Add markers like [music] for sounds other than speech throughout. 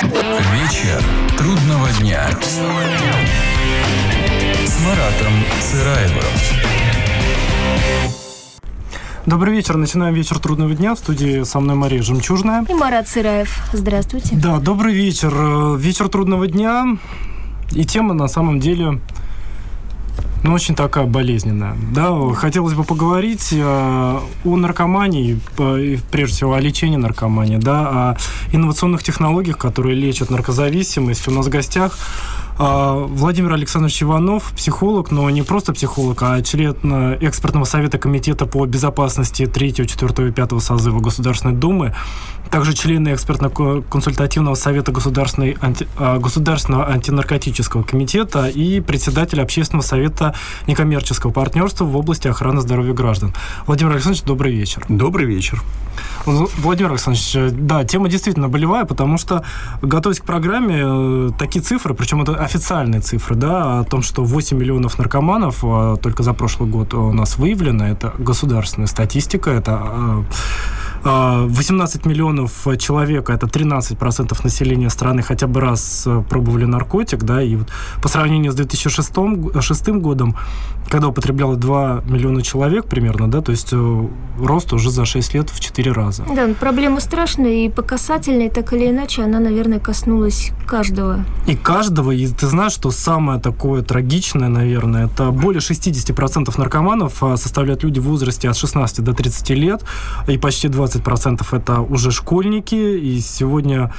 Вечер трудного дня. С Маратом Сыраевым. Добрый вечер. Начинаем вечер трудного дня. В студии со мной Мария Жемчужная. И Марат Сыраев. Здравствуйте. Да, добрый вечер. Э, Вечер трудного дня. И тема на самом деле ну, очень такая болезненная. Да, хотелось бы поговорить э, о наркомании, э, прежде всего о лечении наркомании, да, о инновационных технологиях, которые лечат наркозависимость. У нас в гостях э, Владимир Александрович Иванов, психолог, но не просто психолог, а член э, экспертного совета комитета по безопасности 3, 4 и 5 созыва Государственной Думы, также члены экспертно-консультативного совета Государственной анти- э, Государственного антинаркотического комитета и председатель общественного совета некоммерческого партнерства в области охраны здоровья граждан. Владимир Александрович, добрый вечер. Добрый вечер. Владимир Александрович, э, да, тема действительно болевая, потому что, готовясь к программе, э, такие цифры, причем это официальные цифры, да, о том, что 8 миллионов наркоманов э, только за прошлый год у нас выявлено, это государственная статистика, это э, 18 миллионов человек, это 13% населения страны хотя бы раз э, пробовали наркотик, да, и вот по сравнению с 2006 г- шестым годом, когда употребляло 2 миллиона человек примерно, да, то есть э, рост уже за 6 лет в 4 раза. Да, проблема страшная и по касательной, так или иначе, она, наверное, коснулась каждого. И каждого, и ты знаешь, что самое такое трагичное, наверное, это более 60% наркоманов а, составляют люди в возрасте от 16 до 30 лет, и почти 20% это уже школьники, и сегодня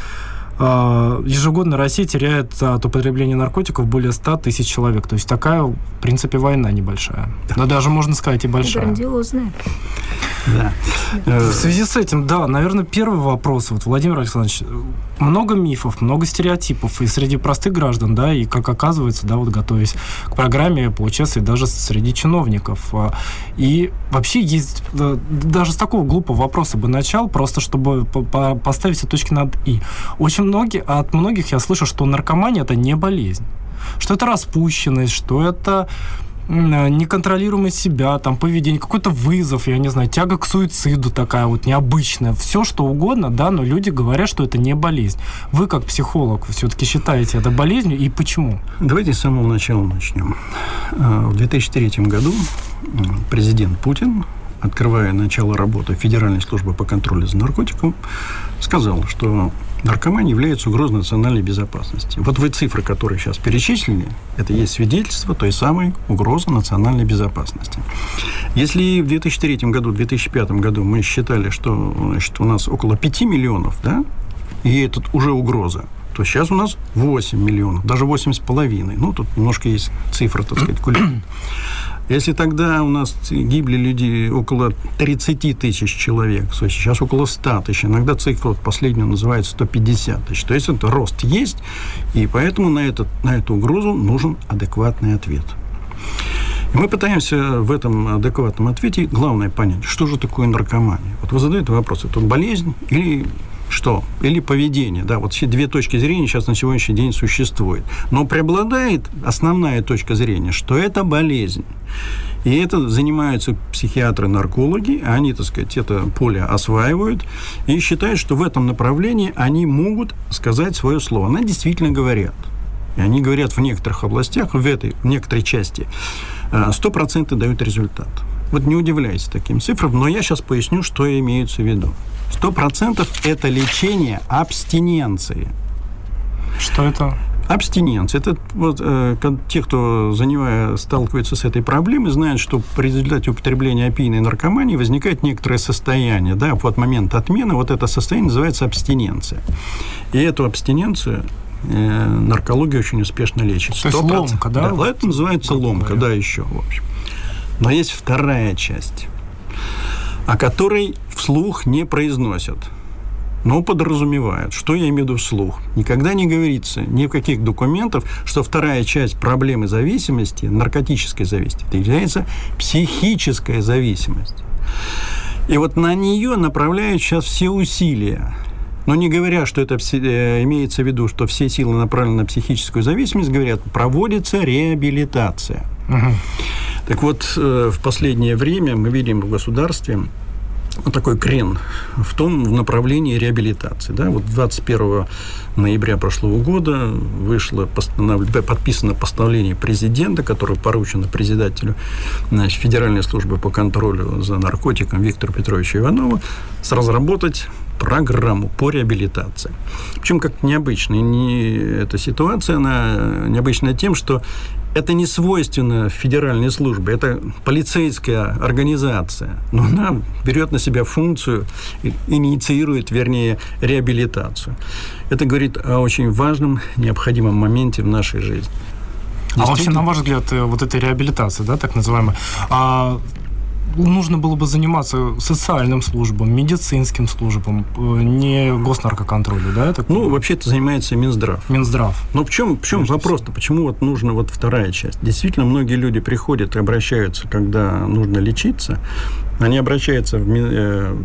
ежегодно Россия теряет от употребления наркотиков более 100 тысяч человек. То есть такая, в принципе, война небольшая. Но даже, можно сказать, и большая. Грандиозная. Да. В связи с этим, да, наверное, первый вопрос. Вот, Владимир Александрович, много мифов, много стереотипов и среди простых граждан, да, и, как оказывается, да, вот готовясь к программе, поучаствовать даже среди чиновников. А, И вообще есть, да, даже с такого глупого вопроса бы начал, просто чтобы по- по- поставить все точки над «и». Очень многие, от многих я слышу, что наркомания – это не болезнь, что это распущенность, что это э, неконтролируемость себя, там, поведение, какой-то вызов, я не знаю, тяга к суициду такая вот необычная, все что угодно, да, но люди говорят, что это не болезнь. Вы, как психолог, все-таки считаете это болезнью, и почему? Давайте с самого начала начнем. Э, В 2003 году президент Путин, открывая начало работы Федеральной службы по контролю за наркотиком, сказал, что наркомания является угрозой национальной безопасности. Вот вы цифры, которые сейчас перечислили, это есть свидетельство той самой угрозы национальной безопасности. Если в 2003 году, 2005 году мы считали, что значит, у нас около 5 миллионов, да, и это уже угроза, то сейчас у нас 8 миллионов, даже 8 с половиной. Ну, тут немножко есть цифра, так сказать, кулеб. [clears throat] Если тогда у нас гибли люди около 30 тысяч человек, то сейчас около 100 тысяч, иногда цифра вот последняя называется 150 тысяч. То есть это рост есть, и поэтому на, этот, на эту угрозу нужен адекватный ответ. И мы пытаемся в этом адекватном ответе, главное понять, что же такое наркомания. Вот вы задаете вопрос, это болезнь или что? Или поведение. Да, вот все две точки зрения сейчас на сегодняшний день существуют. Но преобладает основная точка зрения, что это болезнь. И это занимаются психиатры-наркологи, они, так сказать, это поле осваивают и считают, что в этом направлении они могут сказать свое слово. Они действительно говорят. И они говорят в некоторых областях, в этой, в некоторой части, э, 100% дают результат. Вот не удивляйтесь таким цифрам, но я сейчас поясню, что имеется в виду. 100% это лечение абстиненции. Что это? Абстиненция. Это вот э, те, кто занимая, сталкивается с этой проблемой, знают, что при результате употребления опийной наркомании возникает некоторое состояние. Да, вот момент отмены, вот это состояние называется абстиненция. И эту абстиненцию э, наркология очень успешно лечит. То есть 100%. ломка, да? Да, это называется ломка, говоря. да, еще, в общем. Но есть вторая часть, о которой вслух не произносят но подразумевают. Что я имею в виду вслух? Никогда не говорится ни в каких документах, что вторая часть проблемы зависимости, наркотической зависимости, является психическая зависимость. И вот на нее направляют сейчас все усилия. Но не говоря, что это э, имеется в виду, что все силы направлены на психическую зависимость, говорят, проводится реабилитация. Так вот, э, в последнее время мы видим в государстве такой крен в том в направлении реабилитации. Да? Вот 21 ноября прошлого года вышло постанов... подписано постановление президента, которое поручено председателю значит, Федеральной службы по контролю за наркотиком Виктору Петровичу Иванову с разработать программу по реабилитации. Причем как необычная не, эта ситуация, она необычная тем, что это не свойственно федеральной службе, это полицейская организация, но она берет на себя функцию, инициирует, вернее, реабилитацию. Это говорит о очень важном, необходимом моменте в нашей жизни. А вообще, на ваш взгляд, э, вот эта реабилитация, да, так называемая, а нужно было бы заниматься социальным службам, медицинским службам, э, не госнаркоконтролю, да? Так... Ну, вообще это занимается Минздрав. Минздрав. Но в чем, в чем вопрос-то? Почему вот нужна вот вторая часть? Действительно, многие люди приходят и обращаются, когда нужно лечиться, они обращаются в э,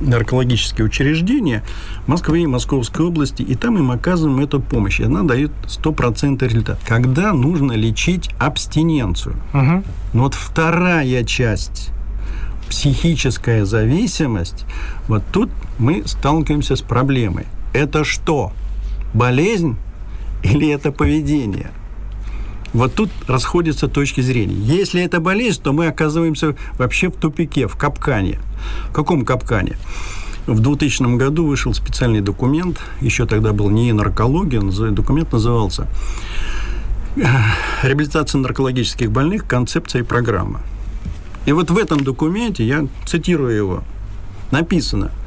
наркологические учреждения Москвы и Московской области, и там им оказываем эту помощь. И она дает стопроцентный результат. Когда нужно лечить абстиненцию. Угу. Но вот вторая часть психическая зависимость, вот тут мы сталкиваемся с проблемой. Это что? Болезнь или это поведение? Вот тут расходятся точки зрения. Если это болезнь, то мы оказываемся вообще в тупике, в капкане. В каком капкане? В 2000 году вышел специальный документ, еще тогда был не наркология, документ назывался «Реабилитация наркологических больных. Концепция и программа». И вот в этом документе, я цитирую его, написано –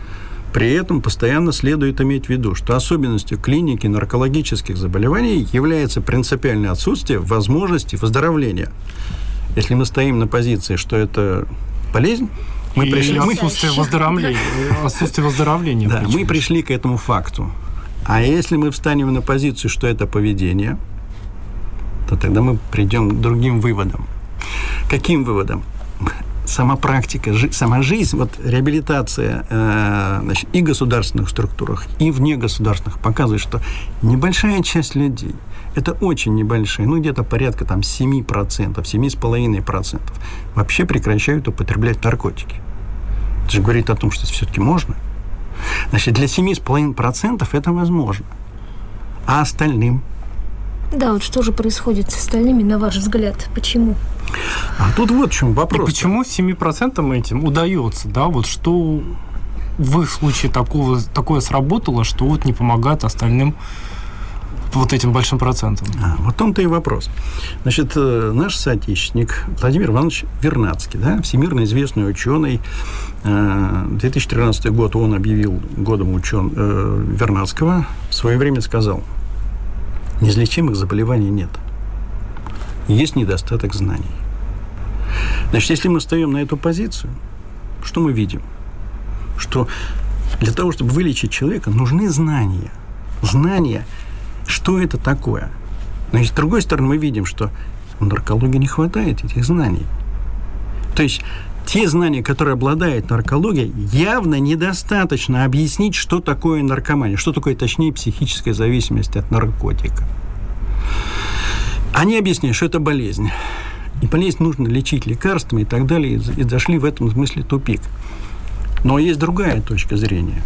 при этом постоянно следует иметь в виду, что особенностью клиники наркологических заболеваний является принципиальное отсутствие возможности выздоровления. Если мы стоим на позиции, что это болезнь, мы и пришли... Отсутствие выздоровления. Отсутствие выздоровления. Да, мы пришли к этому факту. А если мы встанем на позицию, что это поведение, то тогда мы придем к другим выводам. Каким выводам? Сама практика, жи, сама жизнь, вот реабилитация э, значит, и государственных структурах, и вне государственных показывает, что небольшая часть людей, это очень небольшая, ну где-то порядка там 7%, 7,5% вообще прекращают употреблять наркотики. Это же говорит о том, что все-таки можно. Значит, для 7,5% это возможно. А остальным? Да, вот что же происходит с остальными, на ваш взгляд? Почему? А тут вот в чем вопрос. И почему 7% этим удается, да, вот что в их случае такого, такое сработало, что вот не помогает остальным вот этим большим процентом. А, вот том-то и вопрос. Значит, э, наш соотечественник Владимир Иванович Вернадский, да, всемирно известный ученый, 2013 э, год он объявил годом учен... Э, Вернадского, в свое время сказал, неизлечимых заболеваний нет. Есть недостаток знаний. Значит, если мы встаем на эту позицию, что мы видим? Что для того, чтобы вылечить человека, нужны знания. Знания, что это такое. Значит, с другой стороны, мы видим, что в наркологии не хватает этих знаний. То есть те знания, которые обладает наркология, явно недостаточно объяснить, что такое наркомания, что такое, точнее, психическая зависимость от наркотика. Они объясняют, что это болезнь. И болезнь нужно лечить лекарствами и так далее. И зашли в этом смысле тупик. Но есть другая точка зрения,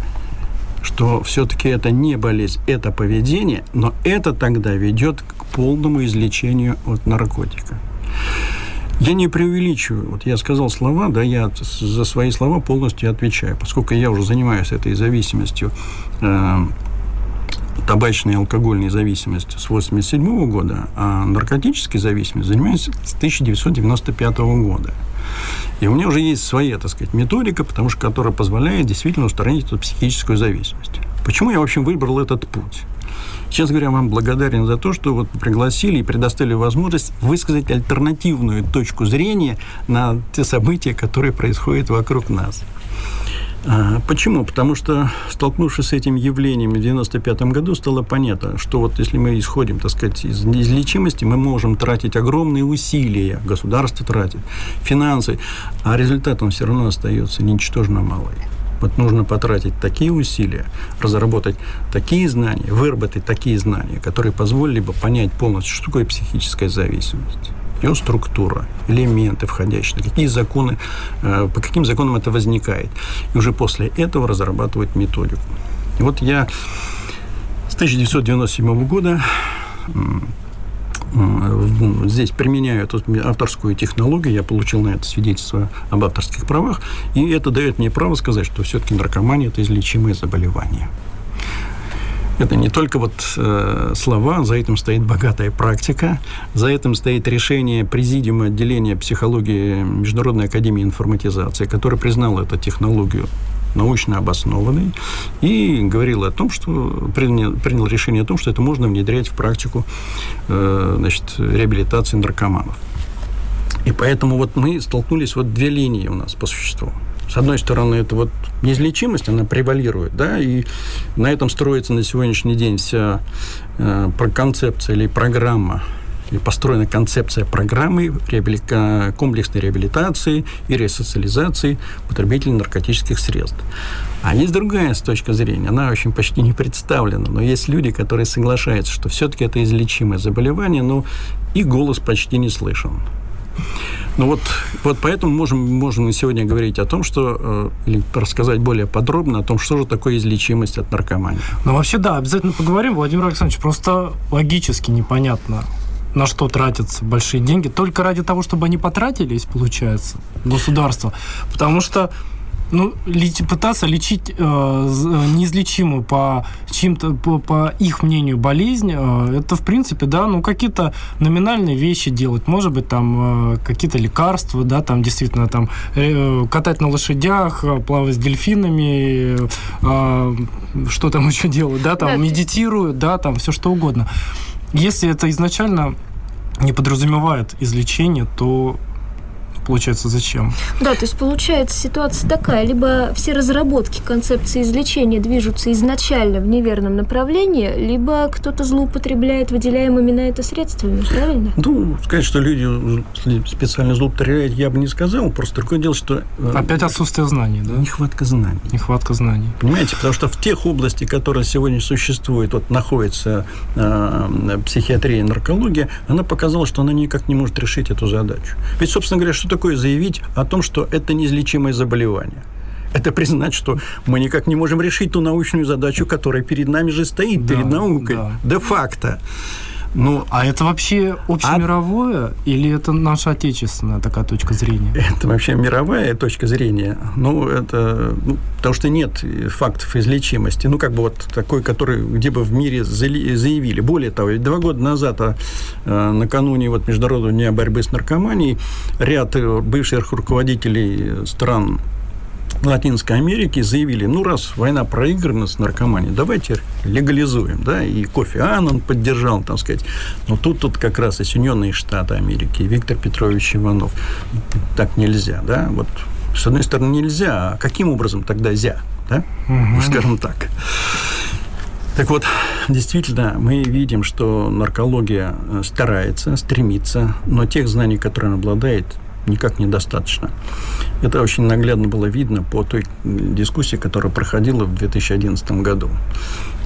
что все-таки это не болезнь, это поведение, но это тогда ведет к полному излечению от наркотика. Я не преувеличиваю. Вот я сказал слова, да, я за свои слова полностью отвечаю, поскольку я уже занимаюсь этой зависимостью э, табачной и алкогольной зависимостью с 1987 года, а наркотической зависимостью занимаюсь с 1995 года. И у меня уже есть своя, так сказать, методика, потому что которая позволяет действительно устранить эту психическую зависимость. Почему я, в общем, выбрал этот путь? Честно говоря, вам благодарен за то, что вот пригласили и предоставили возможность высказать альтернативную точку зрения на те события, которые происходят вокруг нас. А, почему? Потому что, столкнувшись с этим явлением в 1995 году, стало понятно, что вот если мы исходим, так сказать, из неизлечимости, мы можем тратить огромные усилия, государство тратит, финансы, а результатом все равно остается ничтожно малый. Вот нужно потратить такие усилия, разработать такие знания, выработать такие знания, которые позволили бы понять полностью, что такое психическая зависимость. ее структура, элементы входящие, какие законы, э, по каким законам это возникает. И уже после этого разрабатывать методику. И вот я с 1997 года здесь применяю эту авторскую технологию, я получил на это свидетельство об авторских правах, и это дает мне право сказать, что все-таки наркомания – это излечимое заболевание. Это не только вот э, слова, за этим стоит богатая практика, за этим стоит решение Президиума отделения психологии Международной академии информатизации, который признал эту технологию научно обоснованный, и говорил о том, что принял, принял решение о том, что это можно внедрять в практику э, значит, реабилитации наркоманов. И поэтому вот мы столкнулись, вот две линии у нас по существу. С одной стороны, это вот неизлечимость, она превалирует, да, и на этом строится на сегодняшний день вся э, концепция или программа построена концепция программы реабилика... комплексной реабилитации и ресоциализации потребителей наркотических средств. А есть другая с точки зрения, она очень почти не представлена, но есть люди, которые соглашаются, что все-таки это излечимое заболевание, но и голос почти не слышен. Ну вот, вот поэтому можем, можем сегодня говорить о том, что, э, или рассказать более подробно о том, что же такое излечимость от наркомании. Ну вообще да, обязательно поговорим, Владимир Александрович, просто логически непонятно, на что тратятся большие деньги, только ради того, чтобы они потратились, получается, государство. Потому что ну, пытаться лечить э, неизлечимую по чьим-то, по, по их мнению, болезнь, э, это, в принципе, да, ну, какие-то номинальные вещи делать. Может быть, там, э, какие-то лекарства, да, там, действительно, там, э, катать на лошадях, э, плавать с дельфинами, э, что там [laughs] еще делают, да, там, медитируют, да, там, все что угодно. Если это изначально не подразумевает излечение, то получается, зачем? Да, то есть получается ситуация такая, либо все разработки концепции излечения движутся изначально в неверном направлении, либо кто-то злоупотребляет выделяемыми на это средствами, правильно? Ну, сказать, что люди специально злоупотребляют, я бы не сказал, просто другое дело, что... Э, Опять отсутствие знаний, да? Нехватка знаний. Нехватка знаний. Понимаете, потому что в тех областях, которые сегодня существуют, вот находится э, психиатрия и наркология, она показала, что она никак не может решить эту задачу. Ведь, собственно говоря, что такое заявить о том, что это неизлечимое заболевание? Это признать, что мы никак не можем решить ту научную задачу, которая перед нами же стоит, да, перед наукой, да. де-факто. Ну, а это вообще общемировое а... или это наша отечественная такая точка зрения? Это вообще мировая точка зрения. Ну, это... Ну, потому что нет фактов излечимости. Ну, как бы вот такой, который где бы в мире заявили. Более того, два года назад, а, а, накануне вот Международного дня борьбы с наркоманией, ряд бывших руководителей стран Латинской Америки заявили, ну, раз война проиграна с наркоманией, давайте легализуем, да, и Кофи Аннан поддержал, так сказать. Но тут, тут как раз и Соединенные Штаты Америки, и Виктор Петрович Иванов. Так нельзя, да, вот с одной стороны нельзя, а каким образом тогда зя, да, угу. скажем так. Так вот, действительно, мы видим, что наркология старается, стремится, но тех знаний, которые она обладает, никак недостаточно. Это очень наглядно было видно по той дискуссии, которая проходила в 2011 году.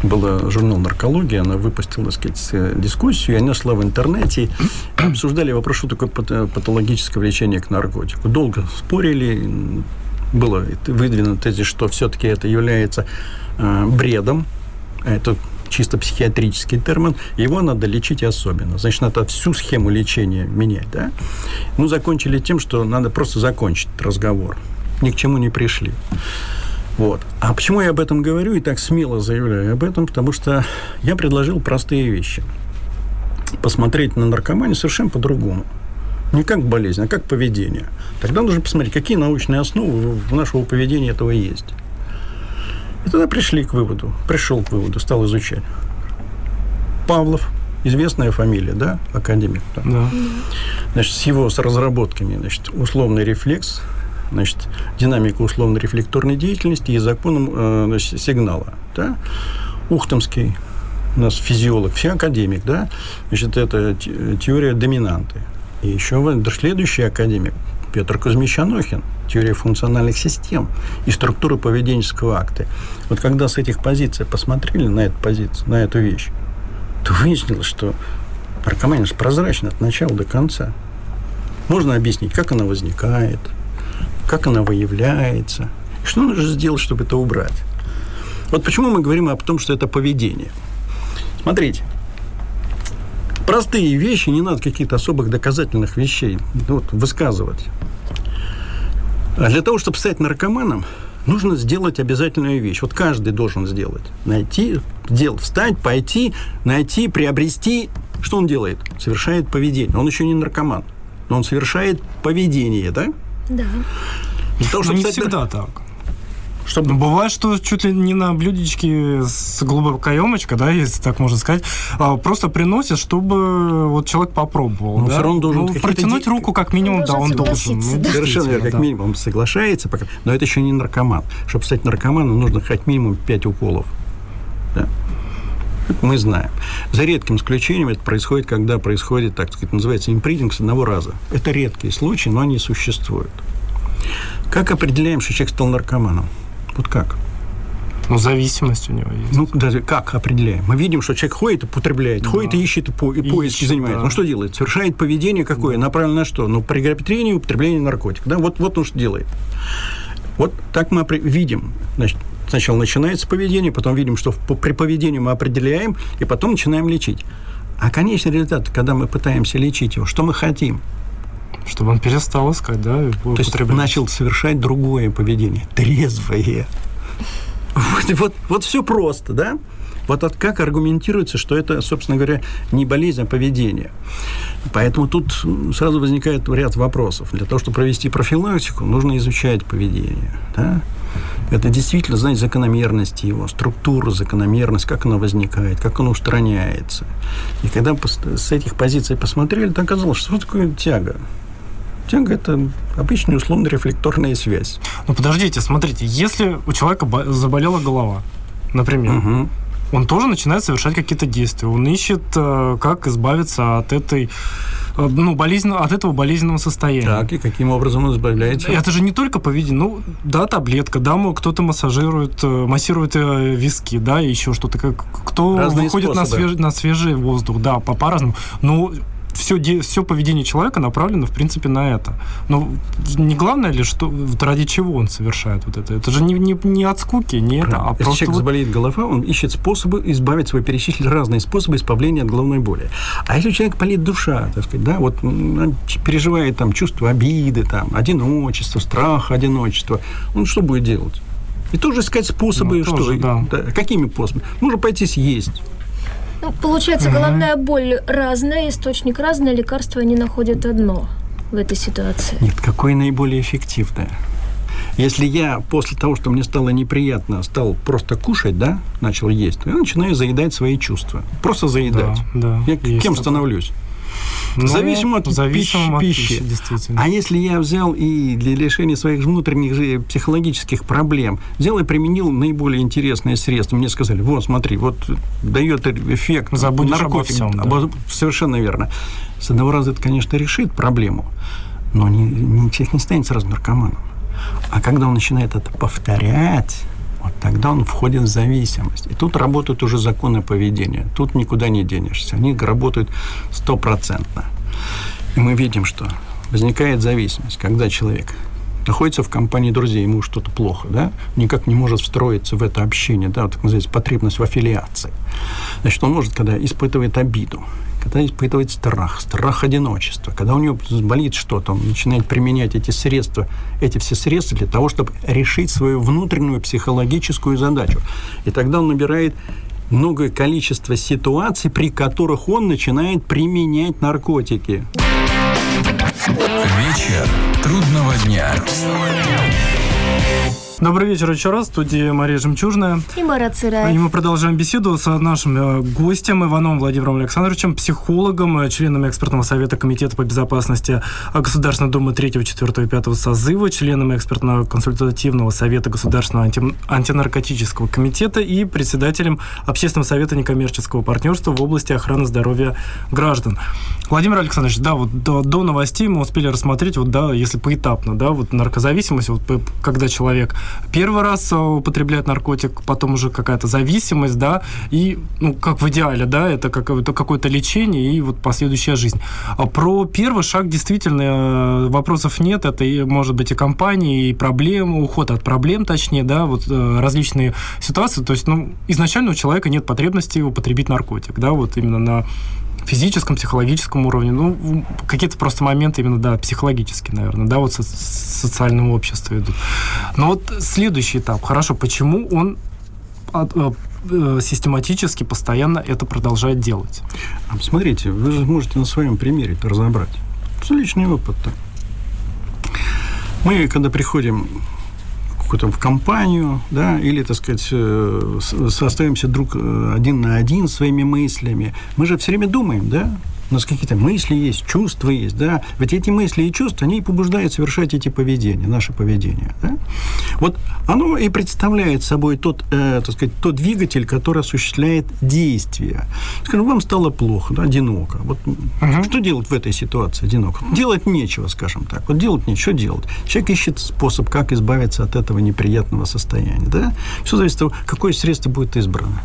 Был журнал «Наркология», она выпустила, так сказать, дискуссию, и она шла в интернете, обсуждали вопрос, что такое патологическое влечение к наркотику. Долго спорили, было выдвинуто тезис, что все-таки это является э, бредом, а это чисто психиатрический термин, его надо лечить особенно. Значит, надо всю схему лечения менять, да? Ну, закончили тем, что надо просто закончить разговор. Ни к чему не пришли. Вот. А почему я об этом говорю и так смело заявляю об этом? Потому что я предложил простые вещи. Посмотреть на наркоманию совершенно по-другому. Не как болезнь, а как поведение. Тогда нужно посмотреть, какие научные основы в нашего поведения этого есть. И тогда пришли к выводу, пришел к выводу, стал изучать. Павлов, известная фамилия, да, академик. Да. да. Значит, с его с разработками, значит, условный рефлекс, значит, динамика условно-рефлекторной деятельности и законом э, значит, сигнала, да. Ухтомский, у нас физиолог, все академик, да, значит, это теория доминанты. И еще следующий академик, Петр Кузьмич Анохин, теория функциональных систем и структуры поведенческого акта. Вот когда с этих позиций посмотрели на эту позицию, на эту вещь, то выяснилось, что наркомания прозрачна от начала до конца. Можно объяснить, как она возникает, как она выявляется, что нужно сделать, чтобы это убрать. Вот почему мы говорим о том, что это поведение. Смотрите, простые вещи, не надо каких-то особых доказательных вещей вот, высказывать. А для того, чтобы стать наркоманом, нужно сделать обязательную вещь. Вот каждый должен сделать. Найти, сделать, встать, пойти, найти, приобрести. Что он делает? Совершает поведение. Он еще не наркоман, но он совершает поведение, да? Да. Для того, чтобы не стать... всегда так. Чтобы... Ну, бывает, что чуть ли не на блюдечке с глубокой каемочкой, да, если так можно сказать, а, просто приносят, чтобы вот человек попробовал. Но да? все равно должен ну, протянуть руку как минимум, он да, он должен. Ну. Совершенно верно, как да. минимум соглашается, пока... но это еще не наркоман. Чтобы стать наркоманом, нужно хоть минимум 5 уколов. Да? мы знаем. За редким исключением это происходит, когда происходит, так сказать, называется импринтинг с одного раза. Это редкие случаи, но они существуют. Как определяем, что человек стал наркоманом? Вот как? Ну, зависимость у него есть. Ну, даже как определяем? Мы видим, что человек ходит и потребляет, да. ходит и ищет, и, по, и, и поиски ищет, занимает. Да. Он что делает? Совершает поведение какое? Да. Направлено на что? Ну, при приобретении и употреблении наркотиков. Да? Вот, вот он что делает. Вот так мы видим. Значит, сначала начинается поведение, потом видим, что при поведении мы определяем, и потом начинаем лечить. А конечный результат, когда мы пытаемся лечить его, что мы хотим? Чтобы он перестал искать, да? То есть начал совершать другое поведение, трезвое. Вот, вот, вот все просто, да? Вот от как аргументируется, что это, собственно говоря, не болезнь, а поведение. Поэтому тут сразу возникает ряд вопросов. Для того, чтобы провести профилактику, нужно изучать поведение. Да? Это действительно знать закономерности его, структуру, закономерность, как она возникает, как она устраняется. И когда с этих позиций посмотрели, то оказалось, что такое тяга. Тяга – это обычная условно-рефлекторная связь. Ну, подождите, смотрите, если у человека заболела голова, например, угу. он тоже начинает совершать какие-то действия. Он ищет, э, как избавиться от этой э, ну, болезнь, от этого болезненного состояния. Так, и каким образом он избавляется? Это же не только поведение. Ну, да, таблетка, да, кто-то массажирует, э, массирует виски, да, еще что-то. Кто Разные выходит на, свеж, на свежий воздух, да, по, по-разному. Но все, все поведение человека направлено, в принципе, на это. Но не главное ли, что ради чего он совершает вот это? Это же не, не, не от скуки, не это, а Если просто... человек вот... заболеет голова, он ищет способы избавить свой, перечислить разные способы избавления от головной боли. А если у человека болит душа, так сказать, да, вот переживает там чувство обиды, там, одиночество, страх одиночества, он что будет делать? И тоже искать способы, ну, что, тоже, да. Да, какими способами? Нужно пойти съесть ну, получается, головная боль разная, источник разный, лекарства они находят одно в этой ситуации. Нет, какое наиболее эффективное? Если я после того, что мне стало неприятно, стал просто кушать, да, начал есть, то я начинаю заедать свои чувства. Просто заедать. Да, да, я кем становлюсь? Ну, зависимо от зависимо пищи. От пищи действительно. А если я взял и для решения своих внутренних психологических проблем взял и применил наиболее интересные средства, мне сказали, вот, смотри, вот дает эффект Забудешь наркотик. Обо всем, да. Совершенно верно. С одного раза это, конечно, решит проблему, но не, не, человек не станет сразу наркоманом. А когда он начинает это повторять, вот тогда он входит в зависимость. И тут работают уже законы поведения. Тут никуда не денешься. Они работают стопроцентно. И мы видим, что возникает зависимость, когда человек находится в компании друзей, ему что-то плохо, да, никак не может встроиться в это общение, да, вот так называется потребность в аффилиации. Значит, он может, когда испытывает обиду, когда испытывает страх, страх одиночества, когда у него болит что-то, он начинает применять эти средства, эти все средства для того, чтобы решить свою внутреннюю психологическую задачу. И тогда он набирает многое количество ситуаций, при которых он начинает применять наркотики. Вечер трудного дня. Добрый вечер еще раз. В студии Мария Жемчужная. И Марат Сырай. И мы продолжаем беседу с нашим э, гостем Иваном Владимиром Александровичем, психологом, э, членом экспертного совета Комитета по безопасности Государственной Думы 3, 4 и 5 созыва, членом экспертного консультативного совета Государственного анти... антинаркотического комитета и председателем Общественного совета некоммерческого партнерства в области охраны здоровья граждан. Владимир Александрович, да, вот до, до новостей мы успели рассмотреть, вот, да, если поэтапно, да, вот наркозависимость, вот когда человек первый раз употребляет наркотик, потом уже какая-то зависимость, да, и, ну, как в идеале, да, это какое-то, какое-то лечение и вот последующая жизнь. А про первый шаг действительно э, вопросов нет, это и, может быть и компании, и проблемы, уход от проблем, точнее, да, вот э, различные ситуации, то есть, ну, изначально у человека нет потребности употребить наркотик, да, вот именно на физическом, психологическом уровне. Ну, какие-то просто моменты именно, да, психологические, наверное, да, вот со социального общества идут. Но вот следующий этап. Хорошо, почему он э, э, систематически, постоянно это продолжает делать? А, смотрите, вы же можете на своем примере это разобрать. Это личный опыт. -то. Мы, когда приходим какую-то в компанию, да, или, так сказать, э, остаемся друг э, один на один своими мыслями. Мы же все время думаем, да, у нас какие-то мысли есть, чувства есть, да. Ведь эти мысли и чувства, они и побуждают совершать эти поведения, наше поведение, да. Вот оно и представляет собой тот, э, так сказать, тот двигатель, который осуществляет действие. Скажем, вам стало плохо, да, одиноко. Вот угу. что делать в этой ситуации одиноко? Делать нечего, скажем так. Вот делать нечего, делать? Человек ищет способ, как избавиться от этого неприятного состояния, да. Все зависит от того, какое средство будет избрано.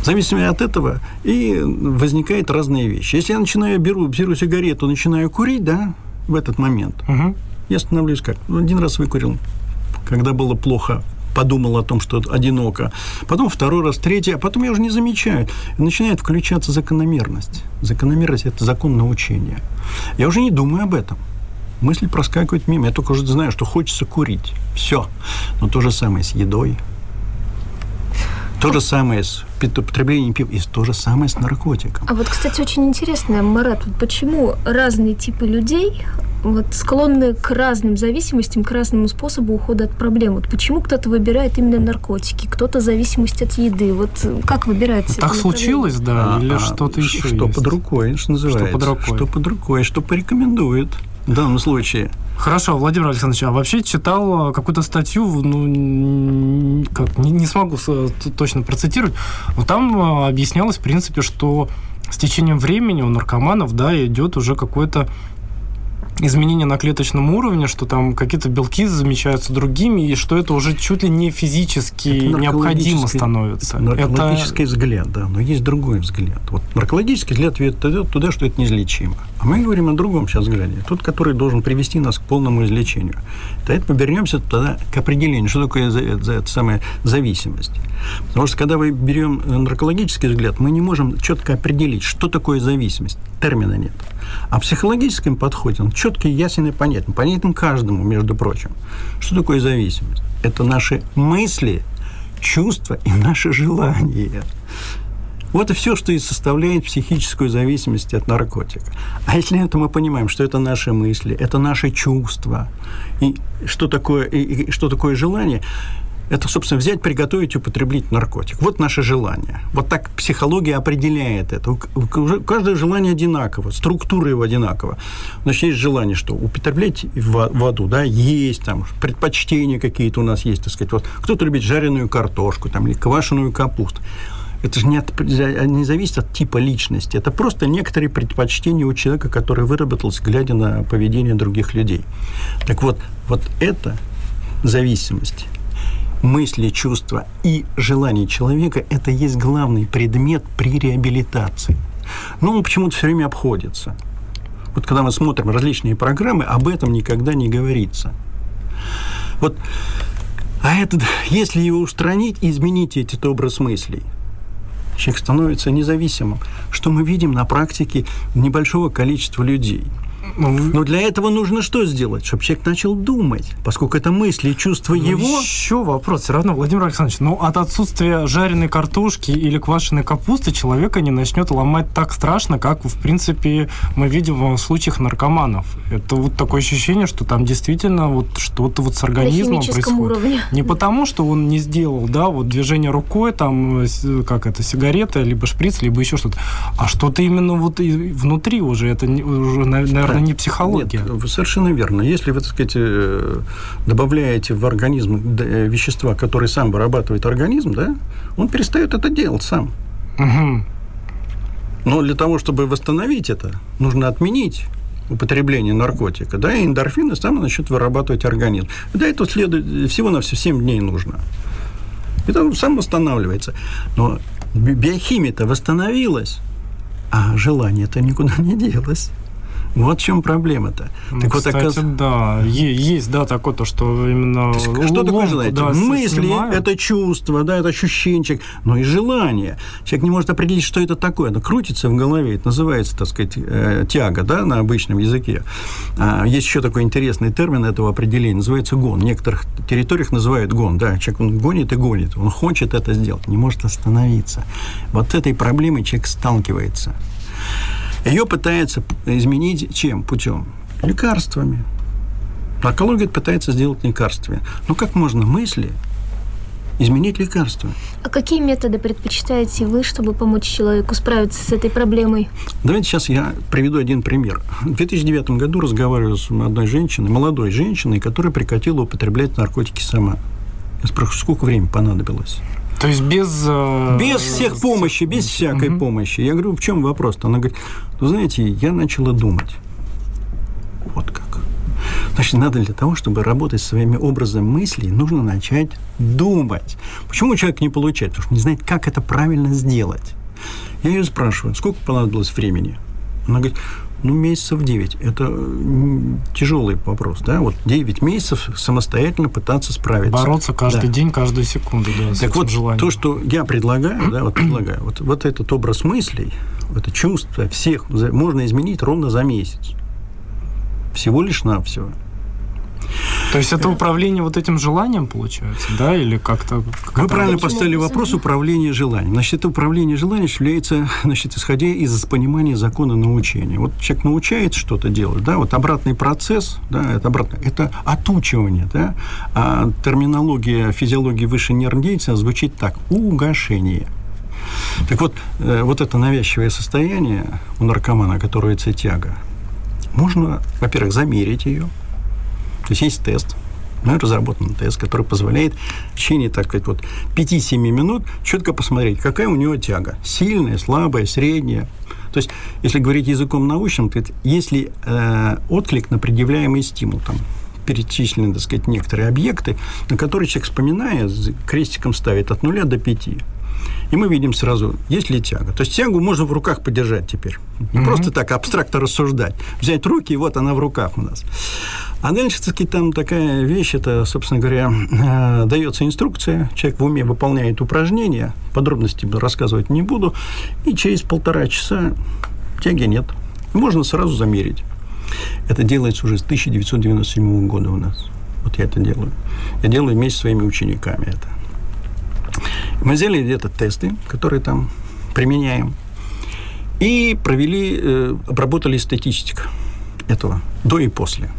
В зависимости от этого и возникают разные вещи. Если я начинаю, беру, беру сигарету, начинаю курить, да, в этот момент, угу. я становлюсь как? Ну, один раз выкурил, когда было плохо, подумал о том, что одиноко. Потом второй раз, третий, а потом я уже не замечаю. начинает включаться закономерность. Закономерность – это закон научения. Я уже не думаю об этом. Мысль проскакивает мимо. Я только уже знаю, что хочется курить. Все. Но то же самое с едой, то же самое с потреблением пива, и то же самое с наркотиком. А вот, кстати, очень интересно, Марат, вот почему разные типы людей вот склонны к разным зависимостям, к разному способу ухода от проблем. Вот почему кто-то выбирает именно наркотики, кто-то зависимость от еды. Вот как выбирается? Так случилось, да, а, или а, что-то еще Что есть? под рукой, что называется. Что под рукой. Что под рукой, что порекомендует в данном случае. Хорошо, Владимир Александрович, а вообще читал какую-то статью, ну, как, не, не смогу точно процитировать, но там а, объяснялось, в принципе, что с течением времени у наркоманов, да, идет уже какой-то изменения на клеточном уровне, что там какие-то белки замечаются другими, и что это уже чуть ли не физически необходимо становится. Наркологический это... взгляд, да, но есть другой взгляд. Вот наркологический взгляд ведет туда, что это неизлечимо. А мы говорим о другом сейчас взгляде, тот, который должен привести нас к полному излечению. Тогда повернемся тогда к определению, что такое за, за это самая зависимость. Потому что когда мы берем наркологический взгляд, мы не можем четко определить, что такое зависимость. Термина нет. В психологическом подходе он четкий, ясен и понятен. Понятен каждому, между прочим. Что такое зависимость? Это наши мысли, чувства и наши желания. Вот и все, что и составляет психическую зависимость от наркотика. А если это мы понимаем, что это наши мысли, это наши чувства, и что такое, и, и что такое желание, это, собственно, взять, приготовить, употребить наркотик. Вот наше желание. Вот так психология определяет это. Каждое желание одинаково, структура его одинакова. Значит, есть желание, что употреблять воду, да, есть там, предпочтения какие-то у нас есть, так сказать. Вот кто-то любит жареную картошку там, или квашеную капусту. Это же не, от, не зависит от типа личности. Это просто некоторые предпочтения у человека, который выработался, глядя на поведение других людей. Так вот, вот это зависимость мысли, чувства и желания человека – это есть главный предмет при реабилитации. Но он почему-то все время обходится. Вот когда мы смотрим различные программы, об этом никогда не говорится. Вот, а этот, если его устранить, изменить этот образ мыслей, человек становится независимым, что мы видим на практике небольшого количества людей – ну, Но для этого нужно что сделать? Чтобы человек начал думать, поскольку это мысли и чувства ну, его. Еще вопрос. Все равно, Владимир Александрович, ну от отсутствия жареной картошки или квашеной капусты человека не начнет ломать так страшно, как, в принципе, мы видим в случаях наркоманов. Это вот такое ощущение, что там действительно вот что-то вот с организмом происходит. Уровне. Не потому, что он не сделал, да, вот движение рукой, там, как это, сигарета, либо шприц, либо еще что-то, а что-то именно вот внутри уже, это уже, наверное, не психология. Нет, совершенно верно. Если вы, так сказать, э, добавляете в организм э, вещества, которые сам вырабатывает организм, да, он перестает это делать сам. Угу. Но для того, чтобы восстановить это, нужно отменить употребления наркотика, да, и эндорфины сам начнет вырабатывать организм. Да, это следует всего на все 7 дней нужно. И там сам восстанавливается. Но биохимия-то восстановилась, а желание-то никуда не делось. Вот в чем проблема-то. Ну, так кстати, вот, оказ... да, есть, да, такое то, что именно... То есть, что такое желание? Да, Мысли, снимают. это чувство, да, это ощущение, но и желание. Человек не может определить, что это такое. Оно крутится в голове, это называется, так сказать, э, тяга, да, на обычном языке. А, есть еще такой интересный термин этого определения, называется гон. В некоторых территориях называют гон, да, человек он гонит и гонит, он хочет это сделать, не может остановиться. Вот этой проблемой человек сталкивается. Ее пытается изменить чем? Путем? Лекарствами. Наркология пытается сделать лекарствами. Но как можно мысли изменить лекарства. А какие методы предпочитаете вы, чтобы помочь человеку справиться с этой проблемой? Давайте сейчас я приведу один пример. В 2009 году разговаривал с одной женщиной, молодой женщиной, которая прекратила употреблять наркотики сама. Я спрашиваю, сколько времени понадобилось? То есть без... Э, без всех помощи, без всякой угу. помощи. Я говорю, в чем вопрос? -то? Она говорит, ну, знаете, я начала думать. Вот как. Значит, надо для того, чтобы работать своими образами мыслей, нужно начать думать. Почему человек не получает? Потому что не знает, как это правильно сделать. Я ее спрашиваю, сколько понадобилось времени? Она говорит, ну, месяцев 9. Это тяжелый вопрос, да? Вот 9 месяцев самостоятельно пытаться справиться. Бороться каждый да. день, каждую секунду, да, Так вот, желанием. то, что я предлагаю, да, вот предлагаю, вот, вот этот образ мыслей, это чувство всех можно изменить ровно за месяц. Всего лишь навсего. То есть это управление вот этим желанием получается, да, или как-то? Как Вы правильно поставили вопрос управления желанием. Значит, это управление желанием является, значит, исходя из понимания закона научения. Вот человек научается что-то делать, да, вот обратный процесс, да, это обратно, это отучивание, да, а терминология физиологии высшей нервной деятельности звучит так: угошение. Так вот, э, вот это навязчивое состояние у наркомана, которое это тяга, можно, во-первых, замерить ее, то есть есть тест, ну, разработан тест, который позволяет в течение, так сказать, вот 5-7 минут четко посмотреть, какая у него тяга. Сильная, слабая, средняя. То есть, если говорить языком научным, то если э, отклик на предъявляемый стимул, там, перечислены, так сказать, некоторые объекты, на которые человек, вспоминая, крестиком ставит от нуля до пяти. И мы видим сразу, есть ли тяга. То есть тягу можно в руках подержать теперь. Не mm-hmm. просто так абстрактно рассуждать. Взять руки, и вот она в руках у нас. А дальше, таки, там такая вещь, это, собственно говоря, э, дается инструкция, человек в уме выполняет упражнения, подробности рассказывать не буду, и через полтора часа тяги нет. Можно сразу замерить. Это делается уже с 1997 года у нас. Вот я это делаю. Я делаю вместе с своими учениками это. Мы взяли где-то тесты, которые там применяем, и провели, э, обработали статистику этого до и после.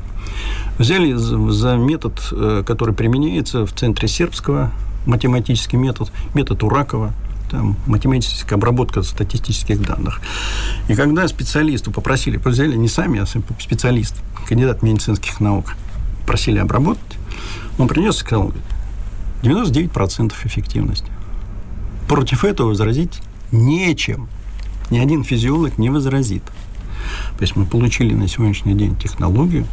Взяли за метод, э, который применяется в центре сербского, математический метод, метод Уракова, там, математическая обработка статистических данных. И когда специалисту попросили, взяли не сами, а специалист, кандидат медицинских наук, просили обработать, он принес и сказал, 99% эффективности. Против этого возразить нечем. Ни один физиолог не возразит. То есть мы получили на сегодняшний день технологию,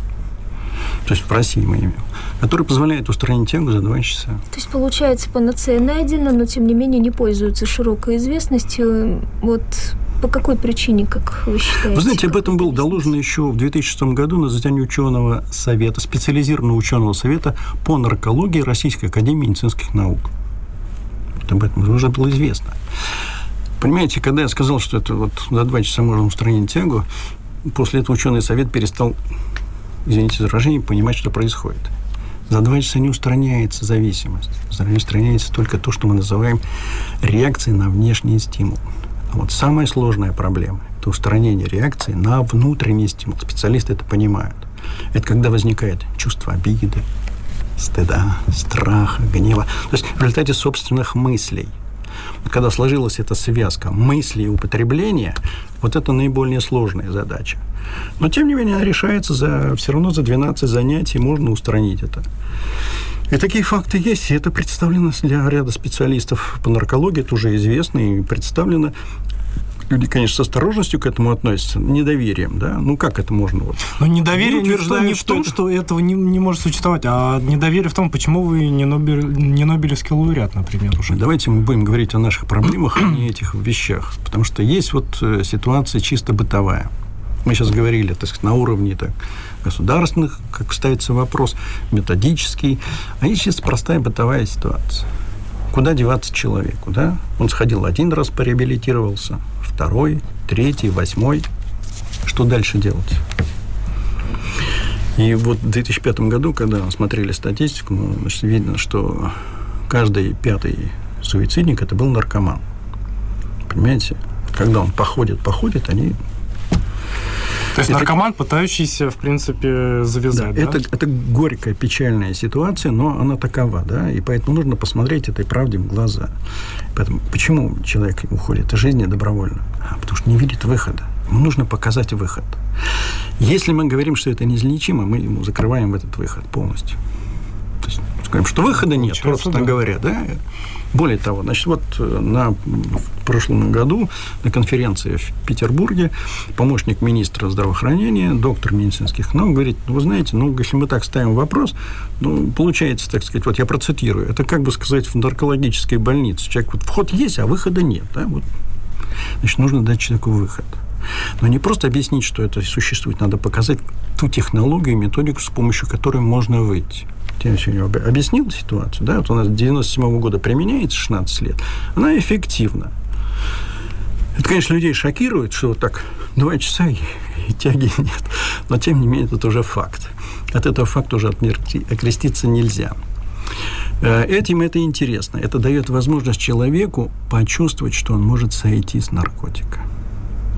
то есть в России мы имеем, который позволяет устранить тягу за два часа. То есть, получается, панацея найдена, но, тем не менее, не пользуется широкой известностью. Вот по какой причине, как вы считаете? Вы знаете, об этом было доложено еще в 2006 году на заседании ученого совета, специализированного ученого совета по наркологии Российской академии медицинских наук. Вот об этом уже было известно. Понимаете, когда я сказал, что это вот за два часа можно устранить тягу, после этого ученый совет перестал извините за выражение, понимать, что происходит. За два часа не устраняется зависимость. Устраняется только то, что мы называем реакцией на внешний стимул. А вот самая сложная проблема – это устранение реакции на внутренний стимул. Специалисты это понимают. Это когда возникает чувство обиды, стыда, страха, гнева. То есть в результате собственных мыслей. Когда сложилась эта связка мысли и употребления, вот это наиболее сложная задача. Но, тем не менее, она решается за, все равно за 12 занятий, можно устранить это. И такие факты есть, и это представлено для ряда специалистов по наркологии, это уже известно и представлено. Люди, конечно, с осторожностью к этому относятся, недоверием, да? Ну, как это можно? Вот? Но недоверие не, в, том- не в том, это- что этого не, не может существовать, а недоверие в том, почему вы не, Нобель, не Нобелевский лауреат, например, уже. Давайте мы будем говорить о наших проблемах, а не этих вещах. Потому что есть вот э, ситуация чисто бытовая. Мы сейчас говорили, так сказать, на уровне так, государственных, как ставится вопрос, методический. А есть чисто простая бытовая ситуация. Куда деваться человеку, да? Он сходил один раз, пореабилитировался, второй, третий, восьмой. Что дальше делать? И вот в 2005 году, когда смотрели статистику, ну, значит, видно, что каждый пятый суицидник это был наркоман. Понимаете? Когда он походит, походит, они... То есть Это- наркоман, пытающийся, в принципе, Да, завязать, да? это, это горькая, печальная ситуация, но она такова, да, и поэтому нужно посмотреть этой правде в глаза. Поэтому почему человек уходит из жизни добровольно? А, потому что не видит выхода. Ему нужно показать выход. Если мы говорим, что это неизлечимо, мы ему закрываем этот выход полностью. То есть скажем, что выхода нет, Получается, просто да. говоря, да. Более того, значит, вот э, на, в прошлом году на конференции в Петербурге помощник министра здравоохранения, доктор медицинских наук, говорит, ну, вы знаете, ну, если мы так ставим вопрос, ну, получается, так сказать, вот я процитирую, это как бы сказать в наркологической больнице. Человек, вот вход есть, а выхода нет, да, вот. Значит, нужно дать человеку выход. Но не просто объяснить, что это существует, надо показать ту технологию и методику, с помощью которой можно выйти. Сегодня об- объяснил ситуацию, да, вот у нас с 97 года применяется 16 лет, она эффективна. Это, конечно, людей шокирует, что вот так два часа и, и тяги нет. Но, тем не менее, это уже факт. От этого факта уже отмерти- окреститься нельзя. Э, Этим это интересно. Это дает возможность человеку почувствовать, что он может сойти с наркотика.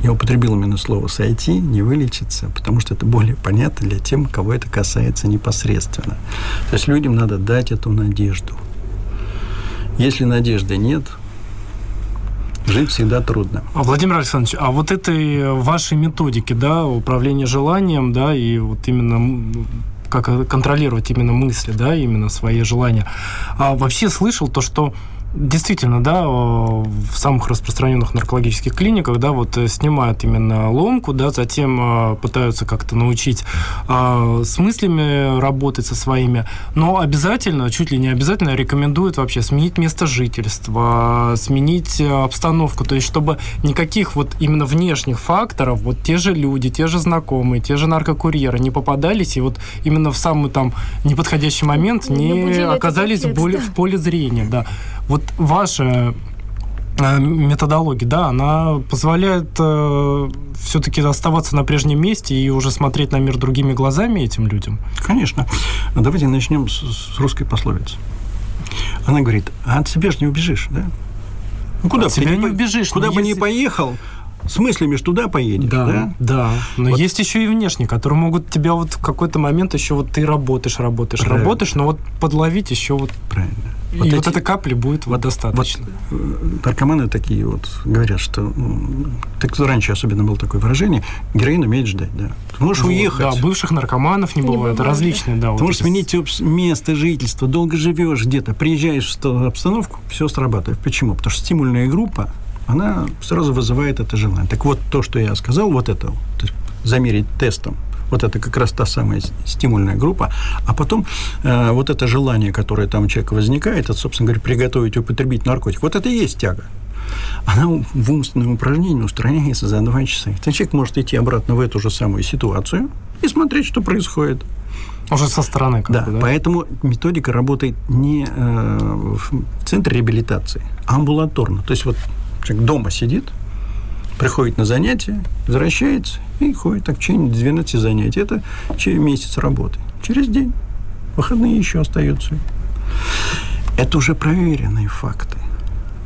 Я употребил именно слово «сойти», не вылечиться, потому что это более понятно для тем, кого это касается непосредственно. То есть людям надо дать эту надежду. Если надежды нет, жить всегда трудно. А, Владимир Александрович, а вот этой вашей методики, да, управления желанием, да, и вот именно как контролировать именно мысли, да, именно свои желания. А вообще слышал то, что Действительно, да, в самых распространенных наркологических клиниках, да, вот э, снимают именно ломку, да, затем э, пытаются как-то научить э, с мыслями работать со своими, но обязательно, чуть ли не обязательно рекомендуют вообще сменить место жительства, сменить э, обстановку, то есть чтобы никаких вот именно внешних факторов, вот те же люди, те же знакомые, те же наркокурьеры не попадались и вот именно в самый там неподходящий момент Не не, оказались в, да. в поле зрения, да. Вот ваша э, методология, да, она позволяет все-таки оставаться на прежнем месте и уже смотреть на мир другими глазами этим людям. Конечно. Давайте начнем с, с русской пословицы. Она говорит, а от себя же не убежишь, да? Ну, куда От себя ни не по- убежишь, Куда бы ни если- поехал, с мыслями ж туда поедешь, да? да. Но Вот. есть еще и внешние, которые могут тебя вот в какой-то момент еще вот ты работаешь, работаешь, Правильно. работаешь, но вот подловить еще вот Правильно. И Вот вот эти- этой капли будет вот, вот- достаточно. Э, Наркоманы такие вот говорят, что... Так раньше особенно было такое выражение, героин умеет ждать, да. Ты можешь Вот, уехать, Да, бывших наркоманов не, Не бывает, бывает, различные, да. Ты вот можешь эти сменить место жительства, долго живешь где-то, приезжаешь в ста- обстановку, все срабатывает. Почему? Потому что стимульная группа, она сразу вызывает это желание. Так вот, то, что я сказал, вот это, вот, то есть замерить тестом, вот это как раз та самая стимульная группа. А потом э, вот это желание, которое там у человека возникает, это, собственно говоря, приготовить и употребить наркотик. Вот это и есть тяга. Она в умственном упражнении устраняется за два часа. Этот человек может идти обратно в эту же самую ситуацию и смотреть, что происходит. Уже со стороны как Да, бы, да? поэтому методика работает не э, в центре реабилитации, а амбулаторно. То есть вот человек дома сидит, приходит на занятия, возвращается и ходит так в течение 12 занятий. Это через месяц работы. Через день. Выходные еще остаются. Это уже проверенные факты.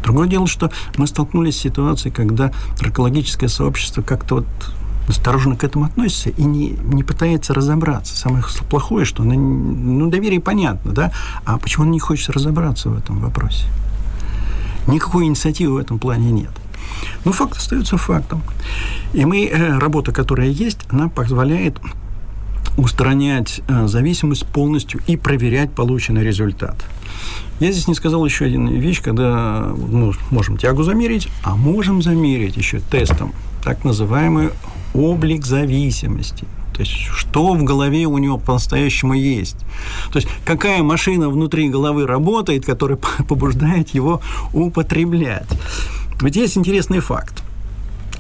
Другое дело, что мы столкнулись с ситуацией, когда наркологическое сообщество как-то вот осторожно к этому относится и не, не пытается разобраться. Самое плохое, что оно, ну, доверие понятно, да, а почему он не хочет разобраться в этом вопросе? Никакой инициативы в этом плане нет. Но факт остается фактом. И мы, э, работа, которая есть, она позволяет устранять э, зависимость полностью и проверять полученный результат. Я здесь не сказал еще один вещь, когда ну, можем тягу замерить, а можем замерить еще тестом так называемый облик зависимости. То есть, что в голове у него по-настоящему есть. То есть, какая машина внутри головы работает, которая [laughs] побуждает его употреблять. Ведь есть интересный факт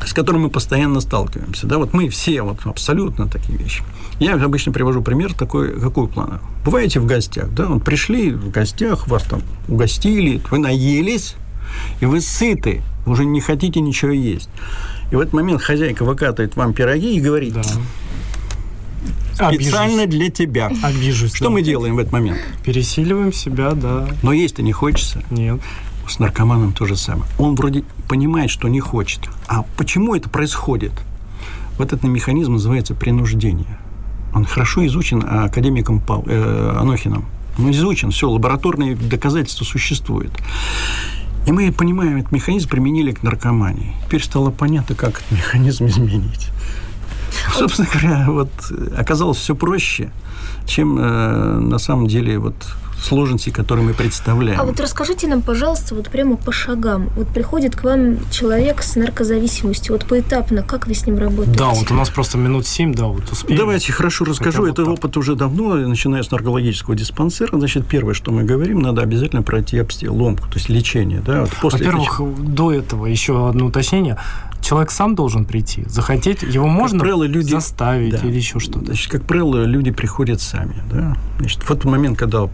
с которым мы постоянно сталкиваемся. Да, вот мы все вот абсолютно такие вещи. Я обычно привожу пример такой, какой плана. Бываете в гостях, да, вот пришли в гостях, вас там угостили, вы наелись, и вы сыты, уже не хотите ничего есть. И в этот момент хозяйка выкатывает вам пироги и говорит, да. специально Обижусь. для тебя. Обижусь. Что да. мы делаем в этот момент? Пересиливаем себя, да. Но есть-то не хочется. Нет. С наркоманом то же самое. Он вроде понимает, что не хочет. А почему это происходит? Вот этот механизм называется принуждение. Он хорошо изучен академиком Пал, э, Анохином. Он изучен, все, лабораторные доказательства существуют. И мы, понимаем, этот механизм применили к наркомании. Теперь стало понятно, как этот механизм изменить. [laughs] Собственно говоря, вот оказалось все проще, чем э, на самом деле вот сложности, которые мы представляем. А вот расскажите нам, пожалуйста, вот прямо по шагам. Вот приходит к вам человек с наркозависимостью, вот поэтапно, как вы с ним работаете? Да, вот у нас просто минут семь, да, вот успеем. Давайте хорошо расскажу. Это вот опыт уже давно, начиная с наркологического диспансера. Значит, первое, что мы говорим, надо обязательно пройти ломку, то есть лечение. Да, вот после Во-первых, этого... до этого еще одно уточнение человек сам должен прийти, захотеть, его можно правило, люди, заставить да, или еще что-то. Значит, как правило, люди приходят сами. Да? Значит, в этот момент, когда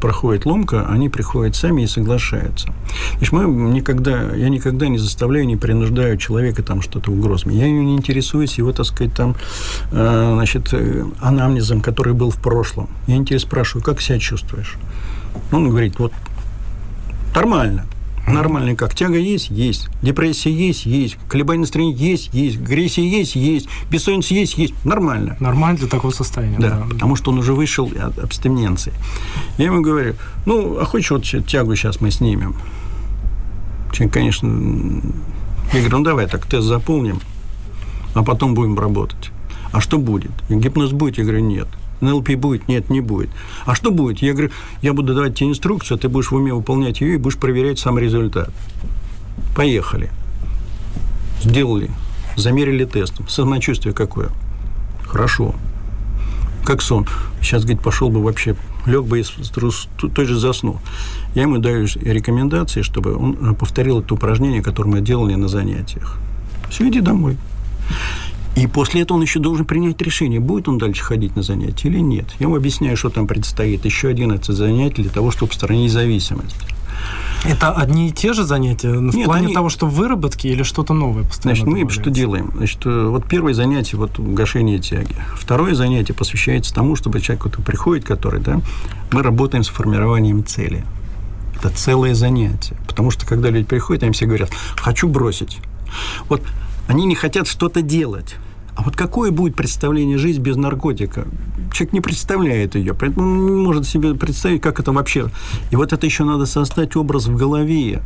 проходит ломка, они приходят сами и соглашаются. Значит, мы никогда, я никогда не заставляю, не принуждаю человека там что-то угрозами. Я не интересуюсь его, так сказать, там, э, значит, э, анамнезом, который был в прошлом. Я интересно спрашиваю, как себя чувствуешь? Он говорит, вот нормально. Нормальный как? Тяга есть? Есть. Депрессия есть? Есть. Колебания настроения есть? Есть. Агрессия есть? Есть. Бессонница есть? Есть. Нормально. Нормально для такого состояния. Да, да, потому что он уже вышел от абстиненции. Я ему говорю, ну, а хочешь вот тягу сейчас мы снимем? Человек, конечно, я говорю, ну, давай так тест заполним, а потом будем работать. А что будет? Гипноз будет? Я говорю, нет. НЛП будет? Нет, не будет. А что будет? Я говорю, я буду давать тебе инструкцию, ты будешь в уме выполнять ее и будешь проверять сам результат. Поехали. Сделали. Замерили тестом. Самочувствие какое? Хорошо. Как сон. Сейчас, говорит, пошел бы вообще, лег бы и той же заснул. Я ему даю рекомендации, чтобы он повторил это упражнение, которое мы делали на занятиях. Все, иди домой. И после этого он еще должен принять решение, будет он дальше ходить на занятия или нет. Я ему объясняю, что там предстоит. Еще 11 занятий для того, чтобы устранить зависимость. Это одни и те же занятия в Нет, плане они... того, что выработки или что-то новое постоянно Значит, мы что делаем? Значит, э, вот первое занятие вот гашение тяги. Второе занятие посвящается тому, чтобы человек, который приходит, который, да, мы работаем с формированием цели. Это целое занятие. Потому что, когда люди приходят, они все говорят, хочу бросить. Вот они не хотят что-то делать. А вот какое будет представление жизни без наркотика? Человек не представляет ее, поэтому не может себе представить, как это вообще. И вот это еще надо создать образ в голове.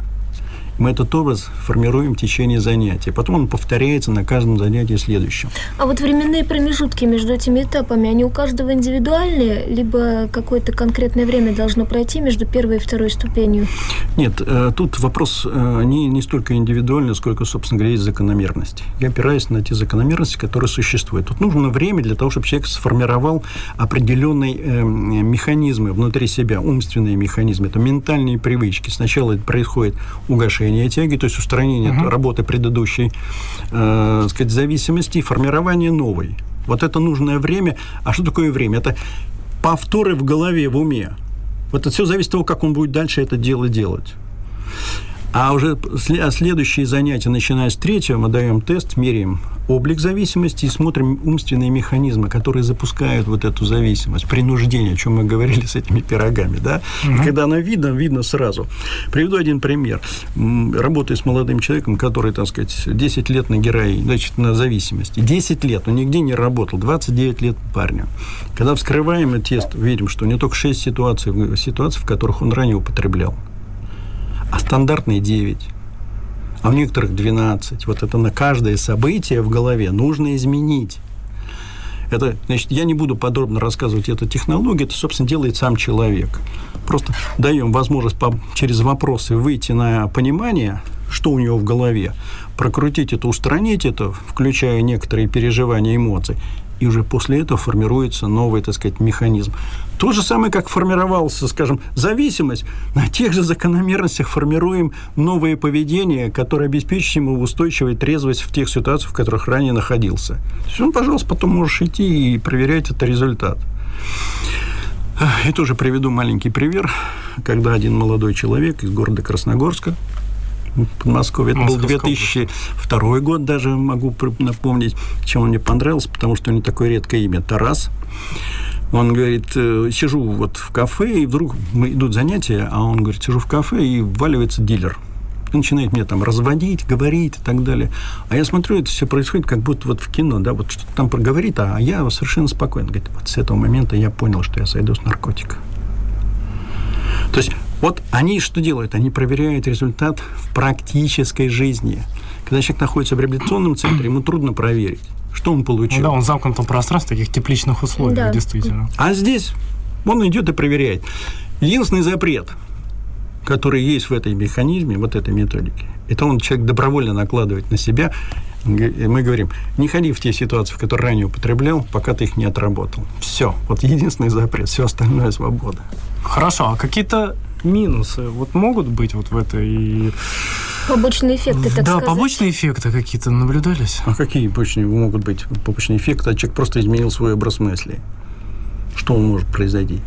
Мы этот образ формируем в течение занятия. Потом он повторяется на каждом занятии следующем. А вот временные промежутки между этими этапами, они у каждого индивидуальные, либо какое-то конкретное время должно пройти между первой и второй ступенью? Нет, э, тут вопрос э, не, не столько индивидуальный, сколько, собственно говоря, есть закономерности. Я опираюсь на те закономерности, которые существуют. Тут нужно время для того, чтобы человек сформировал определенные э, механизмы внутри себя, умственные механизмы. Это ментальные привычки. Сначала это происходит угошение уменьшение тяги, то есть устранение угу. работы предыдущей э, сказать, зависимости и формирование новой. Вот это нужное время. А что такое время? Это повторы в голове, в уме. Вот это все зависит от того, как он будет дальше это дело делать. А уже следующие занятия, начиная с третьего, мы даем тест, меряем облик зависимости и смотрим умственные механизмы, которые запускают вот эту зависимость, принуждение, о чем мы говорили с этими пирогами, да? Угу. Когда она видно, видно сразу. Приведу один пример. Работаю с молодым человеком, который, так сказать, 10 лет на героине, значит, на зависимости. 10 лет, он нигде не работал, 29 лет парню. Когда вскрываем тест, видим, что не только 6 ситуаций, ситуаций, в которых он ранее употреблял а стандартные 9, а у некоторых 12. Вот это на каждое событие в голове нужно изменить. Это, значит, я не буду подробно рассказывать эту технологию, это, собственно, делает сам человек. Просто даем возможность по, через вопросы выйти на понимание, что у него в голове, прокрутить это, устранить это, включая некоторые переживания, эмоции, и уже после этого формируется новый, так сказать, механизм. То же самое, как формировался, скажем, зависимость, на тех же закономерностях формируем новое поведение, которое обеспечит ему устойчивую трезвость в тех ситуациях, в которых ранее находился. То есть он, пожалуйста, потом можешь идти и проверять этот результат. И тоже приведу маленький пример, когда один молодой человек из города Красногорска Подмосковье. Это был 2002 год, даже могу напомнить, чем он мне понравился, потому что у него такое редкое имя Тарас. Он говорит, «Э, сижу вот в кафе, и вдруг мы идут занятия, а он говорит, сижу в кафе, и вваливается дилер. И начинает мне там разводить, говорить и так далее. А я смотрю, это все происходит как будто вот в кино, да, вот что-то там проговорит, а я совершенно спокойно. Говорит, вот с этого момента я понял, что я сойду с наркотика. То есть вот они что делают? Они проверяют результат в практической жизни. Когда человек находится в реабилитационном центре, ему трудно проверить, что он получил. Ну да, он в замкнутом пространстве, таких тепличных условиях, да. действительно. А здесь он идет и проверяет. Единственный запрет, который есть в этой механизме, вот этой методике, это он человек добровольно накладывает на себя. Мы говорим, не ходи в те ситуации, в которые ранее употреблял, пока ты их не отработал. Все. Вот единственный запрет, все остальное свобода. Хорошо, а какие-то минусы вот могут быть вот в этой... Побочные эффекты, так да, сказать. Да, побочные эффекты какие-то наблюдались. А какие побочные могут быть побочные эффекты? А человек просто изменил свой образ мысли. Что он может произойти?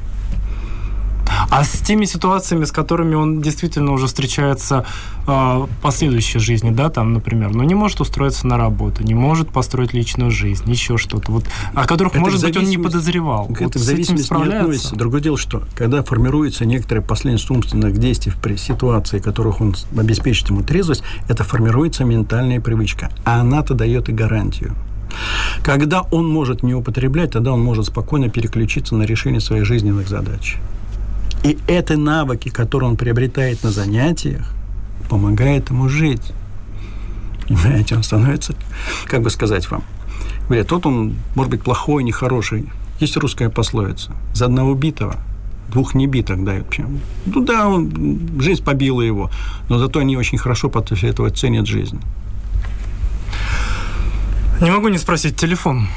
А с теми ситуациями, с которыми он действительно уже встречается э, последующей жизни, да, там, например, но ну, не может устроиться на работу, не может построить личную жизнь, еще что-то, вот, о которых, это может быть, он не подозревал. Это вот в зависимости не относится. Другое дело, что когда формируется некоторые последствия умственных действий при ситуации, которых он обеспечит ему трезвость, это формируется ментальная привычка, а она-то дает и гарантию. Когда он может не употреблять, тогда он может спокойно переключиться на решение своих жизненных задач. И это навыки, которые он приобретает на занятиях, помогает ему жить. Понимаете, он становится, как бы сказать вам, говорят, тот он, может быть, плохой, нехороший. Есть русская пословица. За одного убитого двух небиток дают. Ну да, он, жизнь побила его, но зато они очень хорошо после этого ценят жизнь. Не могу не спросить телефон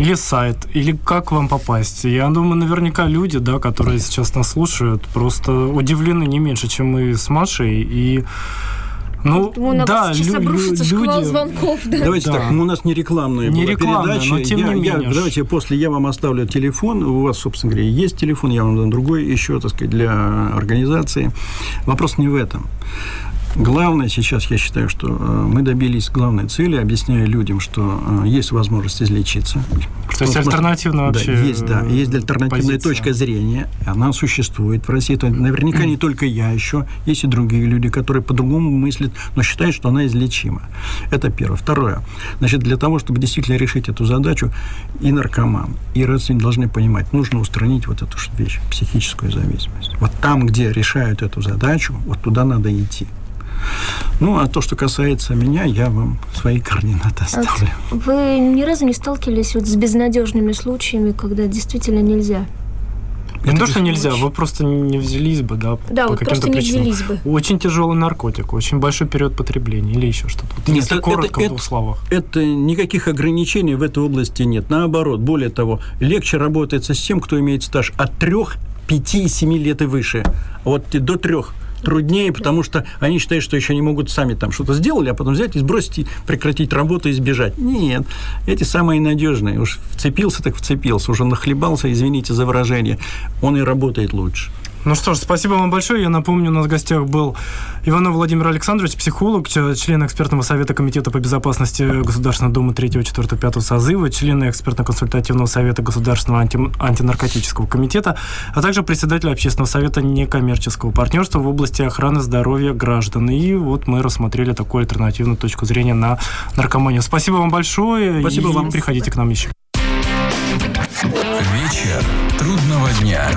или сайт, или как вам попасть. Я думаю, наверняка люди, да, которые сейчас нас слушают, просто удивлены не меньше, чем мы с Машей, и ну, Думаю, да, лю- обрушится люди... звонков, да. Давайте да. так, у нас не рекламная не была рекламная, передача. но тем я, не менее. Я, давайте после я вам оставлю телефон. У вас, собственно говоря, есть телефон, я вам дам другой еще, так сказать, для организации. Вопрос не в этом. Главное сейчас, я считаю, что э, мы добились главной цели, объясняя людям, что э, есть возможность излечиться. То есть альтернативная вообще да, есть, да, есть альтернативная позиция. точка зрения, она существует в России. Это наверняка не только я еще, есть и другие люди, которые по-другому мыслят, но считают, что она излечима. Это первое. Второе. Значит, для того, чтобы действительно решить эту задачу, и наркоман, и родственники должны понимать, нужно устранить вот эту вещь, психическую зависимость. Вот там, где решают эту задачу, вот туда надо идти. Ну, а то, что касается меня, я вам свои координаты оставлю. Вот вы ни разу не сталкивались вот с безнадежными случаями, когда действительно нельзя? Не то, что нельзя, вы просто не взялись бы, да, да по вот каким-то причинам. Не взялись бы. Очень тяжелый наркотик, очень большой период потребления или еще что-то. Вот нет, это, коротко, это, в двух словах. Это никаких ограничений в этой области нет. Наоборот, более того, легче работается с тем, кто имеет стаж от 3, 5, 7 лет и выше. Вот до трех труднее, потому что они считают, что еще не могут сами там что-то сделали, а потом взять и сбросить, и прекратить работу и сбежать. Нет, эти самые надежные. Уж вцепился, так вцепился, уже нахлебался, извините за выражение, он и работает лучше. Ну что ж, спасибо вам большое. Я напомню, у нас в гостях был Иванов Владимир Александрович, психолог, член экспертного совета Комитета по безопасности Государственного Дума 3, 4, 5 созыва, член экспертно-консультативного совета Государственного анти... антинаркотического комитета, а также председатель общественного совета некоммерческого партнерства в области охраны здоровья граждан. И вот мы рассмотрели такую альтернативную точку зрения на наркоманию. Спасибо вам большое. Спасибо и вам. Приходите к нам еще. Вечер трудного дня.